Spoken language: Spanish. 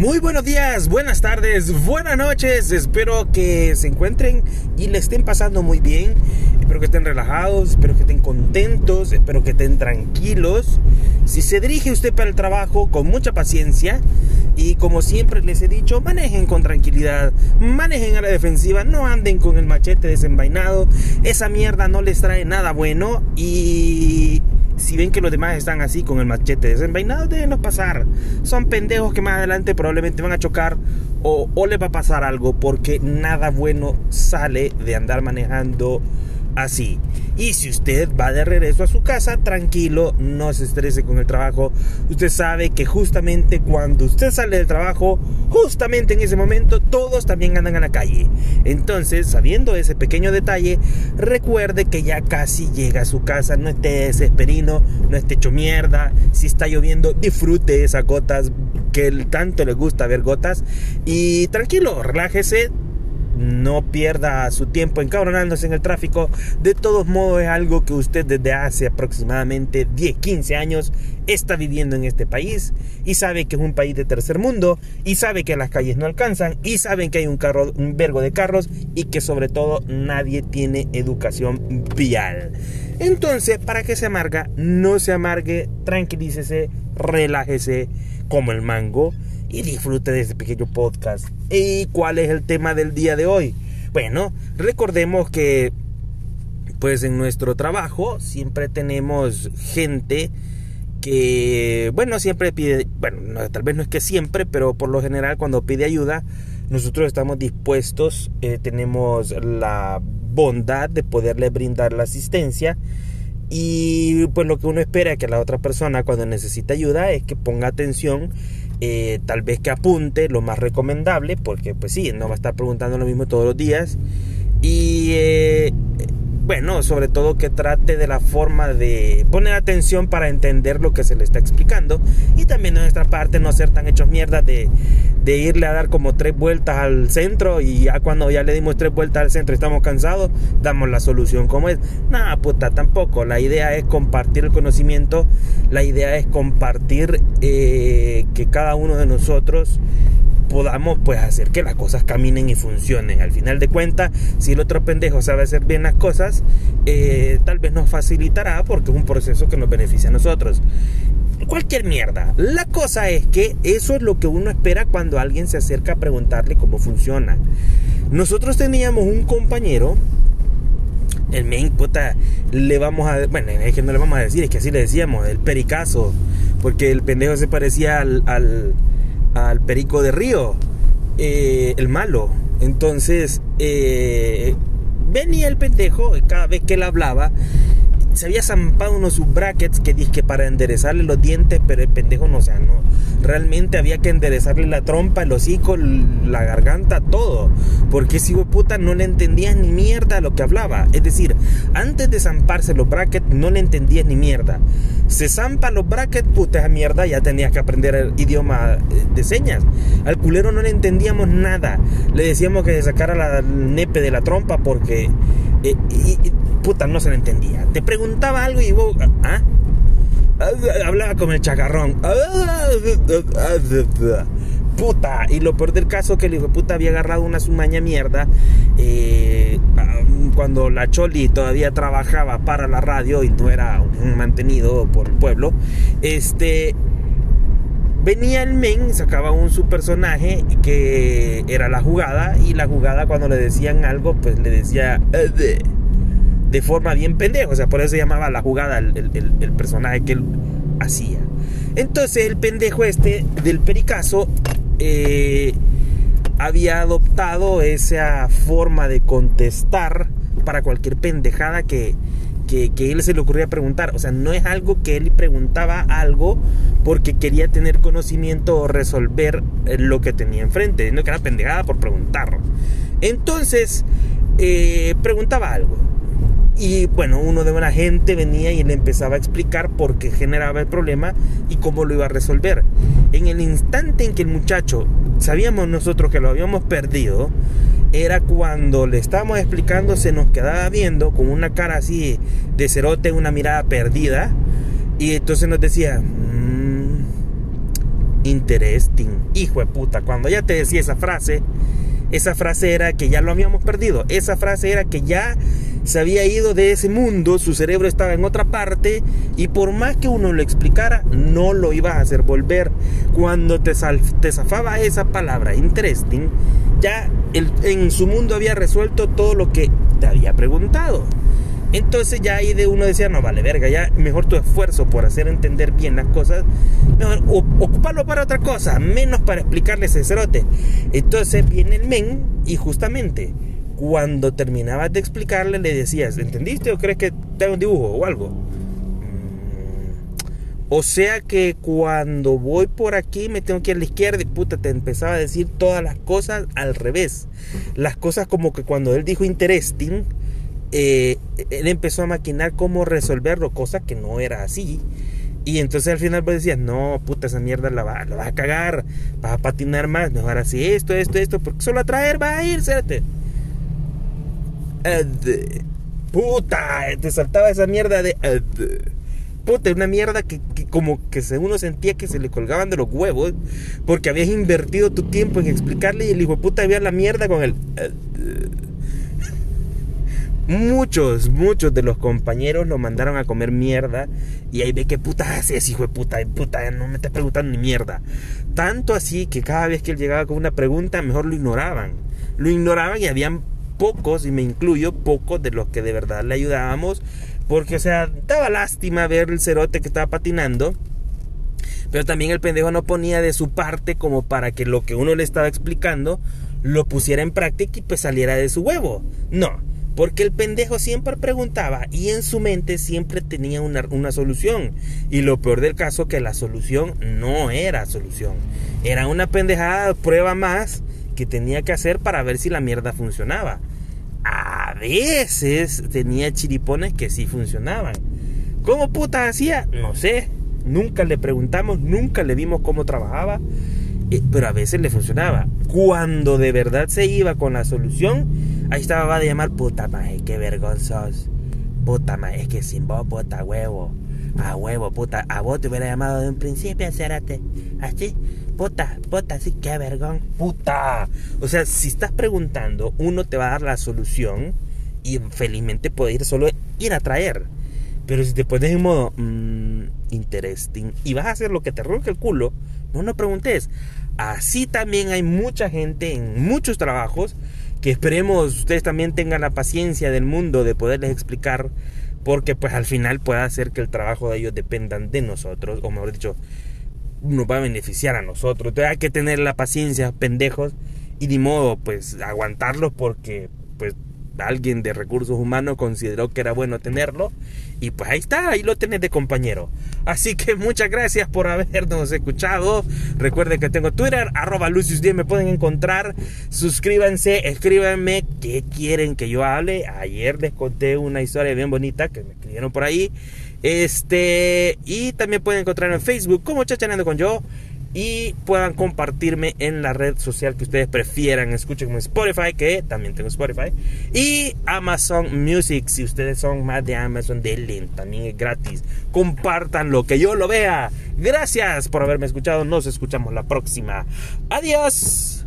Muy buenos días, buenas tardes, buenas noches. Espero que se encuentren y le estén pasando muy bien. Espero que estén relajados, espero que estén contentos, espero que estén tranquilos. Si se dirige usted para el trabajo con mucha paciencia y como siempre les he dicho, manejen con tranquilidad, manejen a la defensiva, no anden con el machete desenvainado. Esa mierda no les trae nada bueno y si ven que los demás están así con el machete desenvainado, déjenlos pasar. Son pendejos que más adelante probablemente van a chocar o, o les va a pasar algo porque nada bueno sale de andar manejando así. Y si usted va de regreso a su casa, tranquilo, no se estrese con el trabajo. Usted sabe que justamente cuando usted sale del trabajo, justamente en ese momento, todos también andan a la calle. Entonces, sabiendo ese pequeño detalle, recuerde que ya casi llega a su casa. No esté desesperino, no esté hecho mierda. Si está lloviendo, disfrute esas gotas que tanto le gusta ver gotas. Y tranquilo, relájese no pierda su tiempo encabronándose en el tráfico. De todos modos es algo que usted desde hace aproximadamente 10, 15 años está viviendo en este país y sabe que es un país de tercer mundo y sabe que las calles no alcanzan y saben que hay un carro, un vergo de carros y que sobre todo nadie tiene educación vial. Entonces, ¿para qué se amarga? No se amargue, tranquilícese, relájese como el mango y disfrute de este pequeño podcast. ¿Y cuál es el tema del día de hoy? Bueno, recordemos que pues en nuestro trabajo siempre tenemos gente que, bueno, siempre pide, bueno, tal vez no es que siempre, pero por lo general cuando pide ayuda, nosotros estamos dispuestos, eh, tenemos la bondad de poderle brindar la asistencia y pues lo que uno espera que la otra persona cuando necesita ayuda es que ponga atención eh, tal vez que apunte lo más recomendable, porque pues sí, no va a estar preguntando lo mismo todos los días. Y eh, bueno, sobre todo que trate de la forma de poner atención para entender lo que se le está explicando. Y también de nuestra parte no ser tan hechos mierda de, de irle a dar como tres vueltas al centro y ya cuando ya le dimos tres vueltas al centro y estamos cansados, damos la solución como es. Nada, puta, tampoco. La idea es compartir el conocimiento, la idea es compartir eh, que cada uno de nosotros podamos pues hacer que las cosas caminen y funcionen. Al final de cuentas, si el otro pendejo sabe hacer bien las cosas, eh, tal vez nos facilitará porque es un proceso que nos beneficia a nosotros. Cualquier mierda. La cosa es que eso es lo que uno espera cuando alguien se acerca a preguntarle cómo funciona. Nosotros teníamos un compañero el main puta le vamos a bueno es que no le vamos a decir es que así le decíamos el pericazo porque el pendejo se parecía al Perico de Río, eh, el malo. Entonces, eh, venía el pendejo, cada vez que él hablaba, se había zampado unos sus brackets que dije para enderezarle los dientes, pero el pendejo no, o sea, no. Realmente había que enderezarle la trompa, el hocico, la garganta, todo. Porque ese hijo puta no le entendías ni mierda lo que hablaba. Es decir, antes de zamparse los brackets no le entendías ni mierda. Se zampa los brackets, puta esa mierda, ya tenías que aprender el idioma eh, de señas. Al culero no le entendíamos nada. Le decíamos que sacara la nepe de la trompa porque eh, y, puta, no se le entendía. Te preguntaba algo y vos, ¿ah? Hablaba como el chacarrón. Puta, y lo peor del caso que el hijo de puta había agarrado una sumaña mierda eh, cuando la Choli todavía trabajaba para la radio y no era mantenido por el pueblo. Este, venía el men, sacaba un su personaje que era la jugada y la jugada cuando le decían algo pues le decía de, forma bien pendejo, o sea, por eso se llamaba la jugada el, personaje que él hacía. Entonces el pendejo este del pericazo eh, había adoptado esa forma de contestar para cualquier pendejada que, que, él se le ocurría preguntar. O sea, no es algo que él preguntaba algo porque quería tener conocimiento o resolver eh, lo que tenía enfrente. No que era pendejada por preguntar. Entonces, eh, preguntaba algo. Y bueno, uno de buena gente venía y le empezaba a explicar por qué generaba el problema y cómo lo iba a resolver. En el instante en que el muchacho sabíamos nosotros que lo habíamos perdido, era cuando le estábamos explicando, se nos quedaba viendo con una cara así de cerote, una mirada perdida. Y entonces nos decía, mm, interesting. Hijo de puta, cuando ya te decía esa frase, esa frase era que ya lo habíamos perdido. Esa frase era que ya se había ido de ese mundo, su cerebro estaba en otra parte y por más que uno lo explicara, no lo iba a hacer volver. Cuando te, te zafaba esa palabra interesting, ya en su mundo había resuelto todo lo que te había preguntado. Entonces ya ahí de uno decía, no vale verga, ya mejor tu esfuerzo por hacer entender bien las cosas, mejor ocuparlo para otra cosa, menos para explicarle ese cerote. Entonces viene el men y justamente cuando terminabas de explicarle le decías, ¿entendiste o crees que te un dibujo o algo? O sea que cuando voy por aquí me tengo que ir a la izquierda y puta, te empezaba a decir todas las cosas al revés. Las cosas como que cuando él dijo interesting, eh, él empezó a maquinar cómo resolverlo, cosa que no era así. Y entonces al final pues decías, no, puta, esa mierda la va, la va a cagar, va a patinar más, mejor así, esto, esto, esto, porque solo a traer va a ir, cérate. puta, te saltaba esa mierda de... puta, una mierda que, como que uno sentía que se le colgaban de los huevos, porque habías invertido tu tiempo en explicarle y el hijo de puta había la mierda con el muchos, muchos de los compañeros lo mandaron a comer mierda. Y ahí ve que puta haces, hijo de puta, puta, no me estás preguntando ni mierda. Tanto así que cada vez que él llegaba con una pregunta, mejor lo ignoraban. Lo ignoraban y habían pocos, y me incluyo, pocos de los que de verdad le ayudábamos. Porque, o sea, daba lástima ver el cerote que estaba patinando. Pero también el pendejo no ponía de su parte como para que lo que uno le estaba explicando lo pusiera en práctica y pues saliera de su huevo. No, porque el pendejo siempre preguntaba y en su mente siempre tenía una, una, solución. Y lo peor del caso que la solución no era solución. Era una pendejada prueba más que tenía que hacer para ver si la mierda funcionaba. A veces tenía chiripones que sí funcionaban. ¿Cómo puta hacía? No sé. Nunca le preguntamos, nunca le vimos cómo trabajaba. Eh, pero a veces le funcionaba. Cuando de verdad se iba con la solución, Ahí estaba va de llamar puta maje, qué vergonzoso. Puta maje, es que sin vos, puta huevo. A huevo, puta. A vos te hubiera llamado de un principio, cérate. Así, puta, puta, sí, qué vergón. Puta. O sea, si estás preguntando, uno te va a dar la solución y felizmente puede ir solo ir a traer. Pero si te pones en modo mmm, interesting y vas a hacer lo que te ronque el culo, no no preguntes. Así también hay mucha gente en muchos trabajos que esperemos ustedes también tengan la paciencia del mundo de poderles explicar porque pues al final puede hacer que el trabajo de ellos dependan de nosotros o mejor dicho nos va a beneficiar a nosotros entonces hay que tener la paciencia pendejos y ni modo pues aguantarlos porque pues alguien de recursos humanos consideró que era bueno tenerlo y pues ahí está, ahí lo tenés de compañero. Así que muchas gracias por habernos escuchado. Recuerden que tengo Twitter, arroba Lucius me pueden encontrar. Suscríbanse, escríbanme qué quieren que yo hable. Ayer les conté una historia bien bonita que me escribieron por ahí. Este, y también pueden encontrar en Facebook como Chachaneando con yo y puedan compartirme en la red social que ustedes prefieran. Escuchen como Spotify, que también tengo Spotify, y Amazon Music. Si ustedes son más de Amazon, denle, también es gratis. Compartan lo que yo lo vea. Gracias por haberme escuchado. Nos escuchamos la próxima. Adiós.